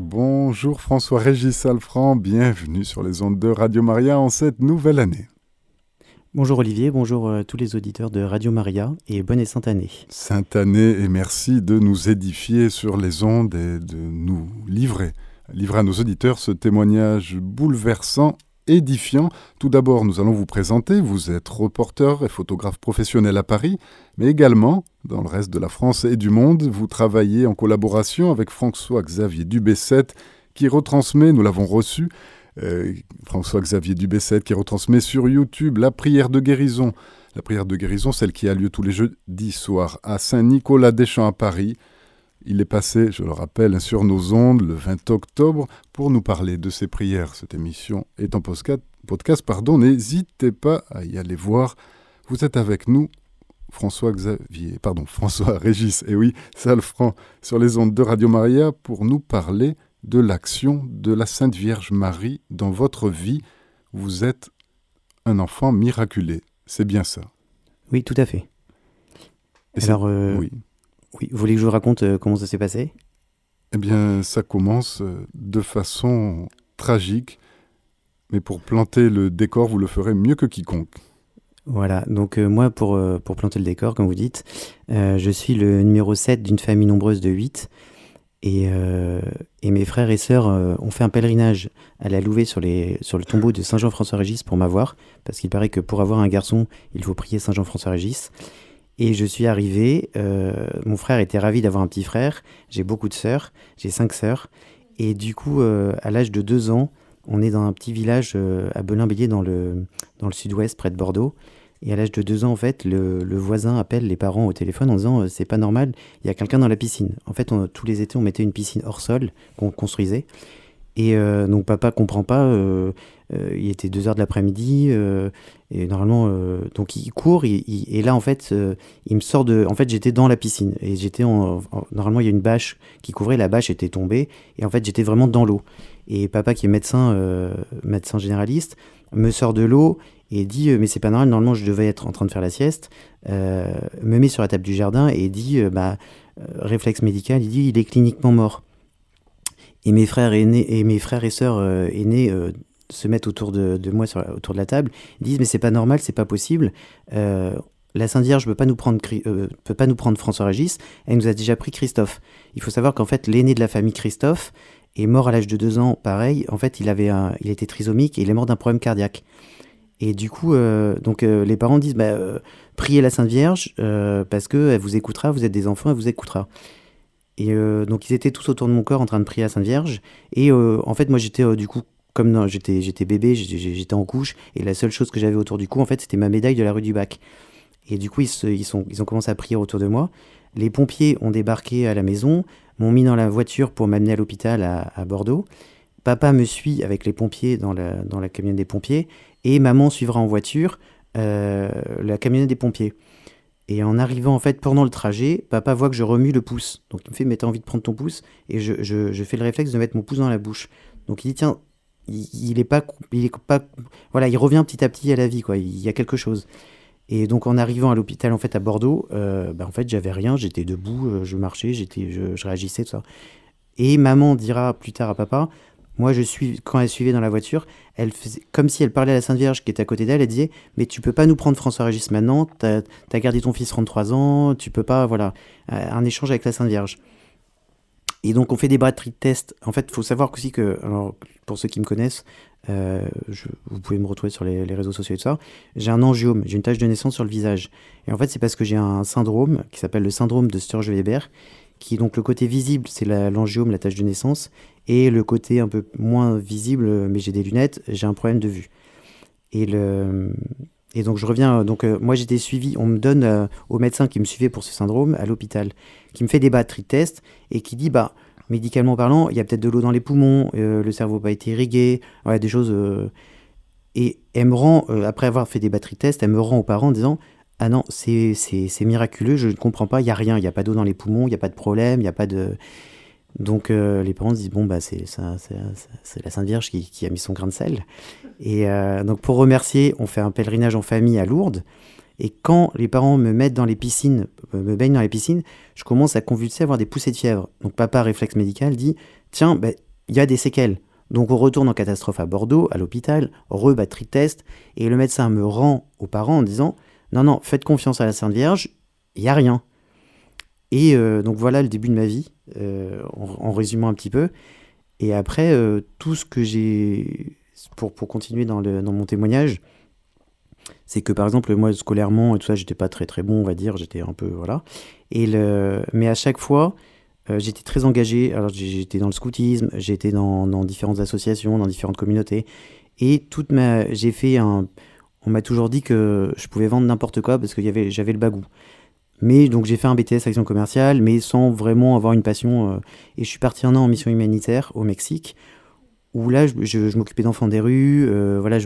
Bonjour François-Régis Alfran, bienvenue sur les ondes de Radio Maria en cette nouvelle année. Bonjour Olivier, bonjour à tous les auditeurs de Radio Maria et bonne et sainte année. Sainte année et merci de nous édifier sur les ondes et de nous livrer, livrer à nos auditeurs ce témoignage bouleversant édifiant. Tout d'abord, nous allons vous présenter. Vous êtes reporter et photographe professionnel à Paris, mais également dans le reste de la France et du monde. Vous travaillez en collaboration avec François-Xavier Dubesset, qui retransmet, nous l'avons reçu, euh, François-Xavier Dubesset, qui retransmet sur YouTube la prière de guérison. La prière de guérison, celle qui a lieu tous les jeudis soirs à Saint-Nicolas-des-Champs à Paris. Il est passé, je le rappelle, sur nos ondes le 20 octobre pour nous parler de ses prières. Cette émission est en podcast, pardon. N'hésitez pas à y aller voir. Vous êtes avec nous, François Xavier, pardon, François Régis, et oui, Salfran, sur les ondes de Radio Maria pour nous parler de l'action de la Sainte Vierge Marie dans votre vie. Vous êtes un enfant miraculé, c'est bien ça. Oui, tout à fait. Alors, euh, oui. Oui, vous voulez que je vous raconte euh, comment ça s'est passé? Eh bien, ça commence euh, de façon tragique, mais pour planter le décor, vous le ferez mieux que quiconque. Voilà, donc euh, moi, pour, pour planter le décor, comme vous dites, je suis le numéro 7 d'une famille nombreuse de 8. Et, et, mes frères et sœurs ont fait un pèlerinage à la Louvet sur, les, sur le tombeau de Saint Jean-François-Régis pour m'avoir, parce qu'il paraît que pour avoir un garçon, il faut prier Saint Jean-François-Régis. Et je suis arrivé, euh, mon frère était ravi d'avoir un petit frère, j'ai beaucoup de sœurs, j'ai cinq sœurs, et du coup, euh, à l'âge de deux ans, on est dans un petit village euh, à Belin-Bélier dans le, dans le sud-ouest, près de Bordeaux. Et à l'âge de deux ans, en fait, le, le, voisin appelle les parents au téléphone en disant c'est pas normal, il y a quelqu'un dans la piscine. En fait, tous les étés, on mettait une piscine hors sol qu'on construisait. Et donc papa comprend pas, il était 2 heures de l'après-midi, et normalement, donc il court, et là en fait, il me sort de. En fait, j'étais dans la piscine, et j'étais en, Normalement, il y a une bâche qui couvrait, la bâche était tombée, et en fait, j'étais vraiment dans l'eau. Et papa, qui est médecin, médecin généraliste, me sort de l'eau et dit Mais c'est pas normal, normalement, je devais être en train de faire la sieste, me met sur la table du jardin et dit Bah, réflexe médical, il dit Il est cliniquement mort. Et mes frères et mes frères et sœurs euh, aînés euh, se mettent autour de, moi autour de la table, disent mais c'est pas normal, c'est pas possible. Euh, la Sainte Vierge ne peut pas nous prendre François Régis, elle nous a déjà pris Christophe. Il faut savoir qu'en fait l'aîné de la famille Christophe est mort à l'âge de deux ans, pareil. En fait il avait un, il était trisomique et il est mort d'un problème cardiaque. Et du coup, donc les parents disent bah, priez la Sainte Vierge parce que elle vous écoutera, vous êtes des enfants, elle vous écoutera. Et euh, donc ils étaient tous autour de mon corps en train de prier à Sainte Vierge. Et euh, en fait, moi j'étais euh, du coup, comme j'étais, j'étais bébé, j'étais en couche, et la seule chose que j'avais autour du cou, en fait, c'était ma médaille de la rue du Bac. Et du coup, ils, ils, ont commencé à prier autour de moi. Les pompiers ont débarqué à la maison, m'ont mis dans la voiture pour m'amener à l'hôpital à, Bordeaux. Papa me suit avec les pompiers dans la, dans la camionnette des pompiers, et maman suivra en voiture la camionnette des pompiers. Et en arrivant, en fait, pendant le trajet, papa voit que je remue le pouce. Donc il me fait, mais t'as envie de prendre ton pouce? Et je, fais le réflexe de mettre mon pouce dans la bouche. Donc il dit, tiens, il, est pas, il est pas, voilà, il revient petit à petit à la vie, quoi. Il y a quelque chose. Et donc en arrivant à l'hôpital, en fait, à Bordeaux, euh, bah, en fait, j'avais rien, j'étais debout, euh, je marchais, j'étais, je, je réagissais, tout ça. Et maman dira plus tard à papa, moi, je suis, quand elle suivait dans la voiture, elle faisait comme si elle parlait à la Sainte Vierge qui était à côté d'elle. Elle disait Mais tu peux pas nous prendre François-Régis maintenant, tu as, gardé ton fils 33 ans, tu peux pas. Voilà. Euh, un échange avec la Sainte Vierge. Et donc, on fait des batteries de test. En fait, il faut savoir aussi que, alors, pour ceux qui me connaissent, euh, vous pouvez me retrouver sur les, réseaux sociaux et tout ça. J'ai un angiome, j'ai une tache de naissance sur le visage. Et en fait, c'est parce que j'ai un syndrome qui s'appelle le syndrome de Sturge-Weber, qui donc le côté visible, c'est l'angiome, la tache de naissance, et le côté un peu moins visible, mais j'ai des lunettes, j'ai un problème de vue. Et, le, et donc je reviens, donc euh, moi j'étais suivi, on me donne euh, au médecin qui me suivait pour ce syndrome à l'hôpital, qui me fait des batteries de tests et qui dit, bah, médicalement parlant, il y a peut-être de l'eau dans les poumons, euh, le cerveau n'a pas été irrigué, ouais, des choses. et elle me rend, après avoir fait des batteries de tests, elle me rend aux parents en disant, ah non, c'est miraculeux, je ne comprends pas, il n'y a rien, il n'y a pas d'eau dans les poumons, il n'y a pas de problème, il n'y a pas de... Donc euh, les parents se disent bon bah c'est la Sainte Vierge qui, a mis son grain de sel. Et euh, donc pour remercier, on fait un pèlerinage en famille à Lourdes. Et quand les parents me mettent dans les piscines, euh, me baignent dans les piscines, je commence à convulser, à avoir des poussées de fièvre. Donc papa réflexe médical dit tiens bah, il y a des séquelles. Donc on retourne en catastrophe à Bordeaux, à l'hôpital, rebatterie de test, et le médecin me rend aux parents en disant non, non, faites confiance à la Sainte Vierge, il n'y a rien. Et euh, donc voilà le début de ma vie, euh, en, résumant un petit peu. Et après, euh, tout ce que j'ai, pour, pour continuer dans, le, dans mon témoignage, c'est que par exemple, moi, scolairement et tout ça, j'étais pas très très bon, on va dire, j'étais un peu, voilà. Et le, mais à chaque fois, j'étais très engagé. Alors j'étais dans le scoutisme, j'étais dans, dans, différentes associations, dans différentes communautés. Et toute ma, j'ai fait un, on m'a toujours dit que je pouvais vendre n'importe quoi parce que j'avais le bagou. Mais donc j'ai fait un BTS action commerciale, mais sans vraiment avoir une passion. Euh, et je suis parti un an en mission humanitaire au Mexique, où là je, m'occupais d'enfants des rues. Euh, voilà,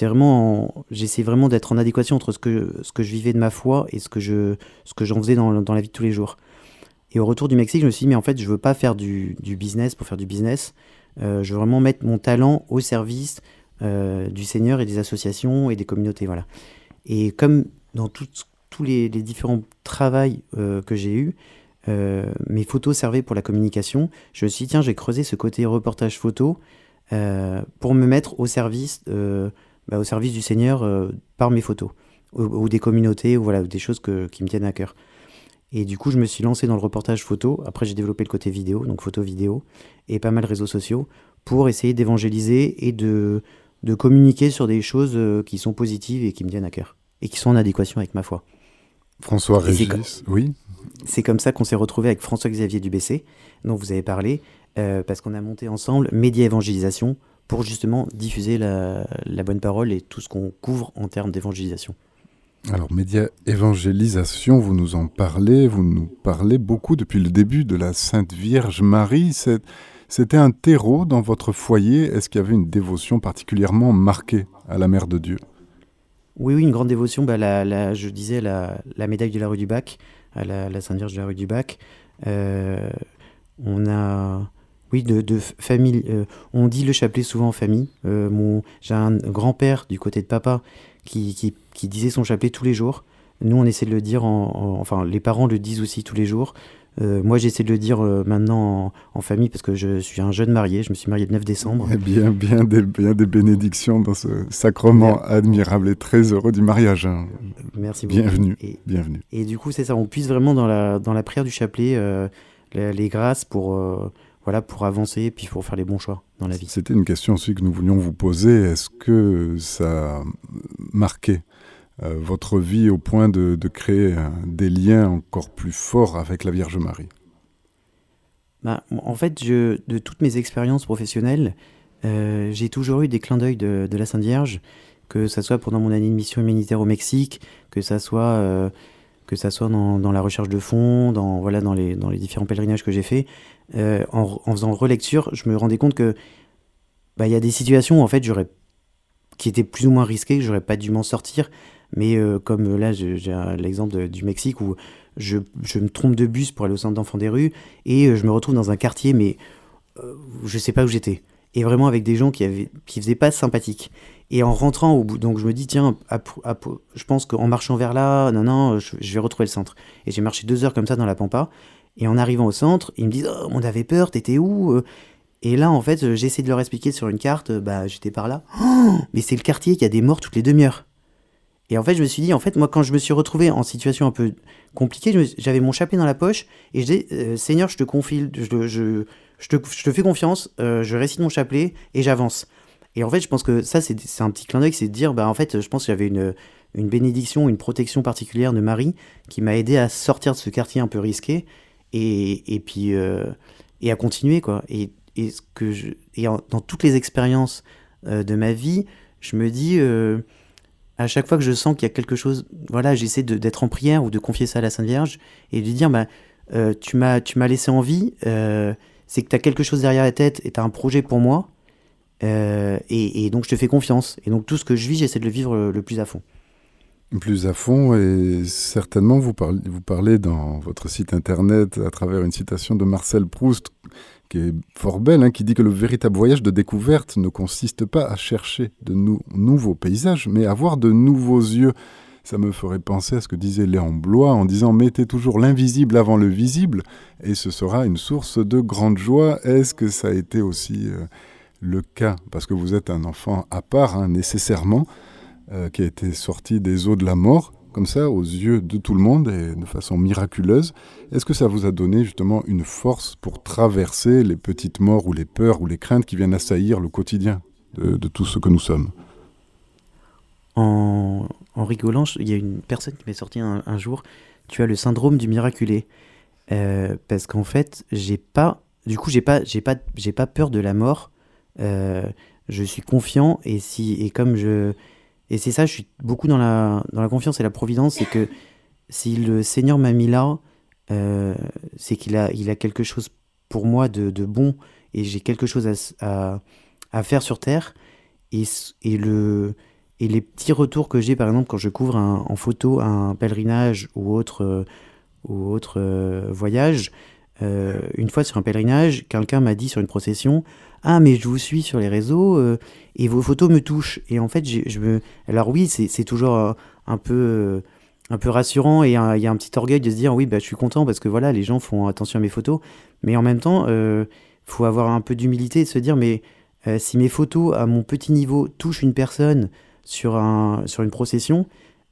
vraiment, j'essayais vraiment d'être en adéquation entre ce que je vivais de ma foi et ce que j'en faisais dans, la vie de tous les jours. Et au retour du Mexique, je me suis dit mais en fait je veux pas faire du, business pour faire du business. Euh, je veux vraiment mettre mon talent au service du Seigneur et des associations et des communautés, voilà. Et comme dans tous les, différents travaux euh, que j'ai eus, euh, mes photos servaient pour la communication. Je me suis dit, tiens, j'ai creusé ce côté reportage photo euh, pour me mettre au service, bah, au service du Seigneur par mes photos, ou, des communautés, ou voilà, des choses qui me tiennent à cœur. Et du coup, je me suis lancé dans le reportage photo. Après, j'ai développé le côté vidéo, donc photo-vidéo, et pas mal réseaux sociaux, pour essayer d'évangéliser et de, de communiquer sur des choses qui sont positives et qui me tiennent à cœur, et qui sont en adéquation avec ma foi. François Régis, oui. C'est comme ça qu'on s'est retrouvé avec François-Xavier Dubessé, dont vous avez parlé, euh, parce qu'on a monté ensemble Média Évangélisation pour justement diffuser la, bonne parole et tout ce qu'on couvre en termes d'évangélisation. Alors, Média Évangélisation, vous nous en parlez, vous nous parlez beaucoup depuis le début de la Sainte Vierge Marie. C'était un terreau dans votre foyer. Est-ce qu'il y avait une dévotion particulièrement marquée à la Mère de Dieu? Oui, oui, une grande dévotion. Bah, la, je disais la, médaille de la rue du Bac, à la, Sainte Vierge de la rue du Bac. Euh, on a, oui, de, famille. Euh, on dit le chapelet souvent en famille. Euh, j'ai un grand-père du côté de papa qui, qui, disait son chapelet tous les jours. Nous, on essaie de le dire, enfin, les parents le disent aussi tous les jours. Euh, moi, j'essaie de le dire euh, maintenant en, famille parce que je suis un jeune marié. Je me suis marié le 9 décembre. Eh bien, bien des, bien des bénédictions dans ce sacrement admirable et très heureux du mariage. Hein. Merci beaucoup. Bienvenue. Et, bienvenue. Et du coup, c'est ça. On puise vraiment dans la, dans la prière du chapelet euh, les, grâces pour, voilà, pour avancer et puis pour faire les bons choix dans la vie. C'était une question aussi que nous voulions vous poser. Est-ce que ça euh, votre vie au point de, créer des liens encore plus forts avec la Vierge Marie bah, En fait, de toutes mes expériences professionnelles, euh, j'ai toujours eu des clins d'œil de, la Sainte Vierge, que ce soit pendant mon année de mission humanitaire au Mexique, que ça soit, euh, que ça soit dans, la recherche de fonds, dans, voilà, dans, les, différents pèlerinages que j'ai faits. En, en, faisant relecture, je me rendais compte que bah, il y a des situations où en fait j'aurais qui étaient plus ou moins risquées, que j'aurais pas dû m'en sortir, mais euh, comme euh, là, j'ai l'exemple du Mexique où je, me trompe de bus pour aller au centre d'enfants des rues et euh, je me retrouve dans un quartier, mais je sais pas où j'étais. Et vraiment avec des gens qui avaient, qui faisaient pas sympathique. Et en rentrant au bout, donc je me dis, tiens, je pense qu'en marchant vers là, non, non, je, vais retrouver le centre. Et j'ai marché deux heures comme ça dans la pampa. Et en arrivant au centre, ils me disent, oh, on avait peur, t'étais où Et là, en fait, j'essaie de leur expliquer sur une carte, bah, j'étais par là. Mais c'est le quartier qui a des morts toutes les demi-heures. Et en fait, je me suis dit, en fait, moi, quand je me suis retrouvé en situation un peu compliquée, j'avais mon chapelet dans la poche et je disais, euh, Seigneur, je te confie, je, je, je, te, je te, fais confiance, euh, je récite mon chapelet et j'avance. Et en fait, je pense que ça, c'est un petit clin d'œil, c'est de dire, bah, en fait, je pense que j'avais une, une bénédiction, une protection particulière de Marie qui m'a aidé à sortir de ce quartier un peu risqué et, et puis euh, et à continuer, quoi. Et, et, que et dans toutes les expériences de ma vie, je me dis à chaque fois que je sens qu'il y a quelque chose, voilà, j'essaie d'être en prière ou de confier ça à la Sainte Vierge et de lui dire, bah, euh, tu m'as laissé en vie, euh, c'est que tu as quelque chose derrière la tête et tu as un projet pour moi, euh, et, donc je te fais confiance. Et donc tout ce que je vis, j'essaie de le vivre le, plus à fond. Plus à fond, et certainement vous parlez, dans votre site internet à travers une citation de Marcel Proust qui est fort belle, hein, qui dit que le véritable voyage de découverte ne consiste pas à chercher de nouveaux paysages, mais à voir de nouveaux yeux. ça me ferait penser à ce que disait Léon Blois en disant mettez toujours l'invisible avant le visible et ce sera une source de grande joie. Est-ce que ça a été aussi euh, le cas? Parce que vous êtes un enfant à part, hein, nécessairement, euh, qui a été sorti des eaux de la mort, comme ça, aux yeux de tout le monde et de façon miraculeuse. Est-ce que ça vous a donné justement une force pour traverser les petites morts ou les peurs ou les craintes qui viennent assaillir le quotidien de, tout ce que nous sommes? En, rigolant, il y a une personne qui m'est sortie un, jour, tu as le syndrome du miraculé. Euh, parce qu'en fait, j'ai pas, du coup, j'ai pas, j'ai pas, j'ai pas peur de la mort. Euh, je suis confiant et si, et comme je, et c'est ça, je suis beaucoup dans la, dans la confiance et la providence, c'est que si le Seigneur m'a mis là, euh, c'est qu'il a, il a quelque chose pour moi de, de bon et j'ai quelque chose à, à, faire sur terre. Et, et le, et les petits retours que j'ai, par exemple, quand je couvre en photo un pèlerinage ou autre, ou autre euh, voyage, euh, une fois sur un pèlerinage, quelqu'un m'a dit sur une procession Ah, mais je vous suis sur les réseaux et vos photos me touchent. Et en fait, je me. Alors, oui, c'est toujours un peu. un peu rassurant et il y a un petit orgueil de se dire oui bah, je suis content parce que voilà les gens font attention à mes photos mais en même temps il faut avoir un peu d'humilité et se dire mais si mes photos à mon petit niveau touchent une personne sur, un, sur une procession,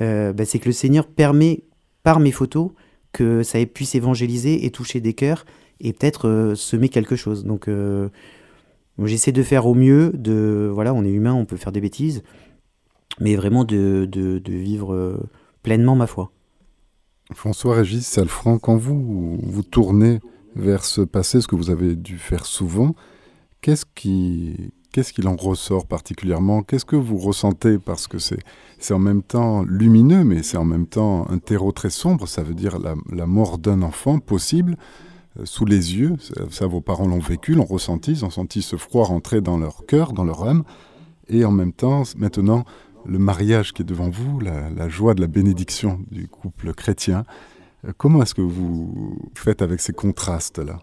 euh, bah, c'est que le Seigneur permet par mes photos que ça puisse évangéliser et toucher des cœurs et peut-être euh, semer quelque chose. Donc euh, j'essaie de faire au mieux, de voilà, on est humain, on peut faire des bêtises, mais vraiment de, de, vivre pleinement ma foi. François-Régis Salfranc, quand vous vous tournez vers ce passé, ce que vous avez dû faire souvent, qu'est-ce qui, Qu'est-ce qu'il en ressort particulièrement? Qu'est-ce que vous ressentez? Parce que c'est, en même temps lumineux, mais c'est en même temps un terreau très sombre. Ça veut dire la, mort d'un enfant possible euh, sous les yeux. Ça, vos parents l'ont vécu, l'ont ressenti. Ils ont senti ce froid rentrer dans leur cœur, dans leur âme. Et en même temps, maintenant, le mariage qui est devant vous, la, la joie de la bénédiction du couple chrétien. Euh, comment est-ce que vous faites avec ces contrastes-là?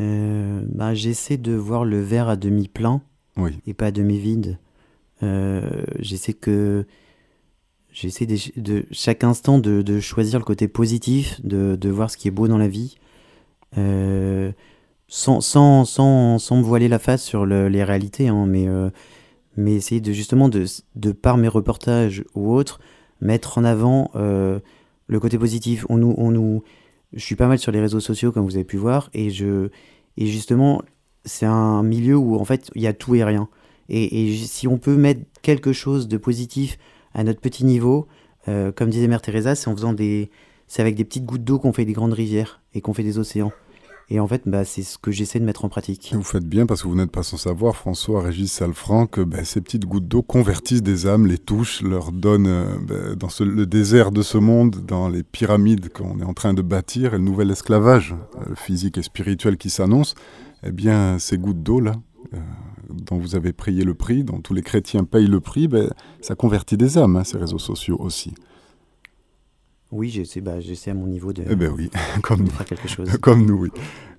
Euh, bah, j'essaie de voir le verre à demi plein et pas à demi vide. Euh, j'essaie que j'essaie de, chaque instant de, choisir le côté positif, de, voir ce qui est beau dans la vie, euh, sans, sans, sans, sans, me voiler la face sur les réalités, hein, mais, mais essayer de justement de, de par mes reportages ou autres mettre en avant le côté positif. On nous, on nous, je suis pas mal sur les réseaux sociaux, comme vous avez pu voir, et, je, et justement, c'est un milieu où en fait, il y a tout et rien. Et, si on peut mettre quelque chose de positif à notre petit niveau, euh, comme disait Mère Teresa, c'est en faisant des, c'est avec des petites gouttes d'eau qu'on fait des grandes rivières et qu'on fait des océans. Et en fait, bah, c'est ce que j'essaie de mettre en pratique. Vous faites bien parce que vous n'êtes pas sans savoir, François, Régis Salfranc, que bah, ces petites gouttes d'eau convertissent des âmes, les touchent, leur donnent euh, bah, dans le désert de ce monde, dans les pyramides qu'on est en train de bâtir, et le nouvel esclavage euh, physique et spirituel qui s'annonce. Eh bien, ces gouttes d'eau-là, euh, dont vous avez payé le prix, dont tous les chrétiens payent le prix, ça convertit des âmes, hein, ces réseaux sociaux aussi. Oui, j'essaie, bah, à mon niveau de, eh ben oui, comme faire quelque chose. Comme nous, oui.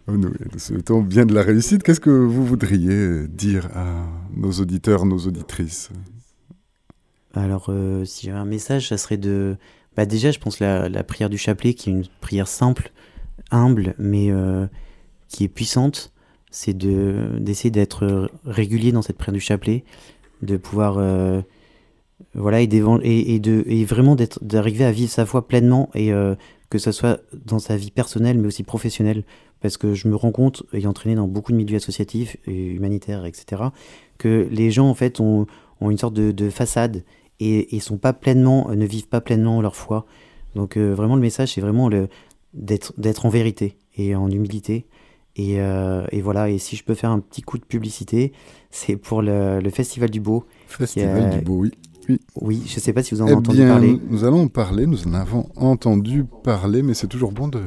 Nous, souhaitons bien de la réussite. Qu'est-ce que vous voudriez dire à nos auditeurs, nos auditrices? Alors, euh, si j'avais un message, ça serait de... Bah déjà, je pense la, la prière du chapelet, qui est une prière simple, humble, mais euh, qui est puissante. C'est de, d'essayer d'être régulier dans cette prière du chapelet, de pouvoir... Euh, voilà, et, et, et, de, et vraiment d'arriver à vivre sa foi pleinement et euh, que ce soit dans sa vie personnelle mais aussi professionnelle. Parce que je me rends compte, ayant entraîné dans beaucoup de milieux associatifs et humanitaires, etc., que les gens en fait ont, ont une sorte de, de façade et, et, sont pas pleinement, ne vivent pas pleinement leur foi. Donc euh, vraiment le message c'est vraiment d'être en vérité et en humilité. Et, euh, et, voilà, et si je peux faire un petit coup de publicité, c'est pour le, le, Festival du Beau. Festival du Beau, oui. Oui, je ne sais pas si vous en avez eh entendu parler. Nous allons en parler, nous en avons entendu parler, mais c'est toujours bon de,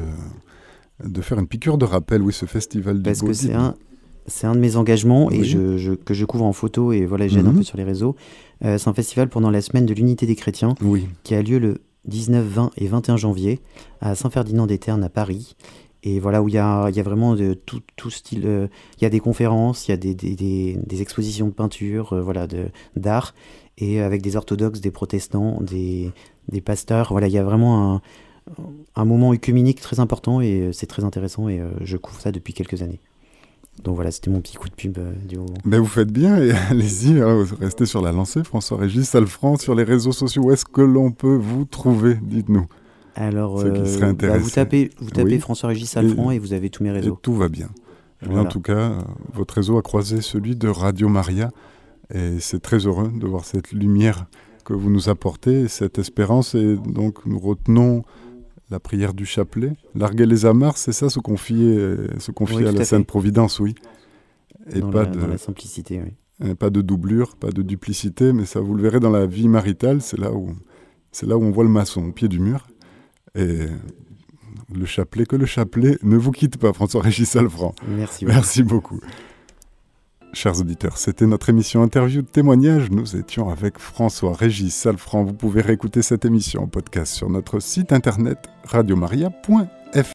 de faire une piqûre de rappel, oui, ce festival du Parce que c'est un, c'est un de mes engagements et je, que je couvre en photo et voilà, j'aide un mhm. peu sur les réseaux. Euh, c'est un festival pendant la semaine de l'unité des chrétiens oui. qui a lieu le 19, 20 et 21 janvier à Saint-Ferdinand-des-Ternes à Paris. Et voilà, où il y a, vraiment tout, style. Il y a des conférences, il y a des, expositions de peinture, voilà, d'art, et avec des orthodoxes, des protestants, des, pasteurs. Voilà, il y a vraiment un, moment œcuménique très important et c'est très intéressant et je couvre ça depuis quelques années. Donc voilà, c'était mon petit coup de pub euh, du moment. Ben vous faites bien et allez-y, hein, restez sur la lancée. François-Régis Alfran, sur les réseaux sociaux, où est-ce que l'on peut vous trouver Dites-nous? Alors, euh, bah, vous tapez, vous tapez François-Régis Alfran et, vous avez tous mes réseaux. tout va bien. En tout cas, euh, votre réseau a croisé celui de Radio Maria et c'est très heureux de voir cette lumière que vous nous apportez, cette espérance. Et donc, nous retenons la prière du chapelet. Larguer les amarres, c'est ça, se confier, se confier à la Sainte Providence, oui. Et pas de la simplicité, oui. Pas de doublure, pas de duplicité, mais ça, vous le verrez dans la vie maritale, c'est là où, c'est là où on voit le maçon au pied du mur. Et le chapelet, que le chapelet ne vous quitte pas, François-Régis Alfran. Merci. Merci beaucoup. Chers auditeurs, c'était notre émission interview de témoignage. Nous étions avec François Régis Salfran. Vous pouvez réécouter cette émission en podcast sur notre site internet radiomaria.fr.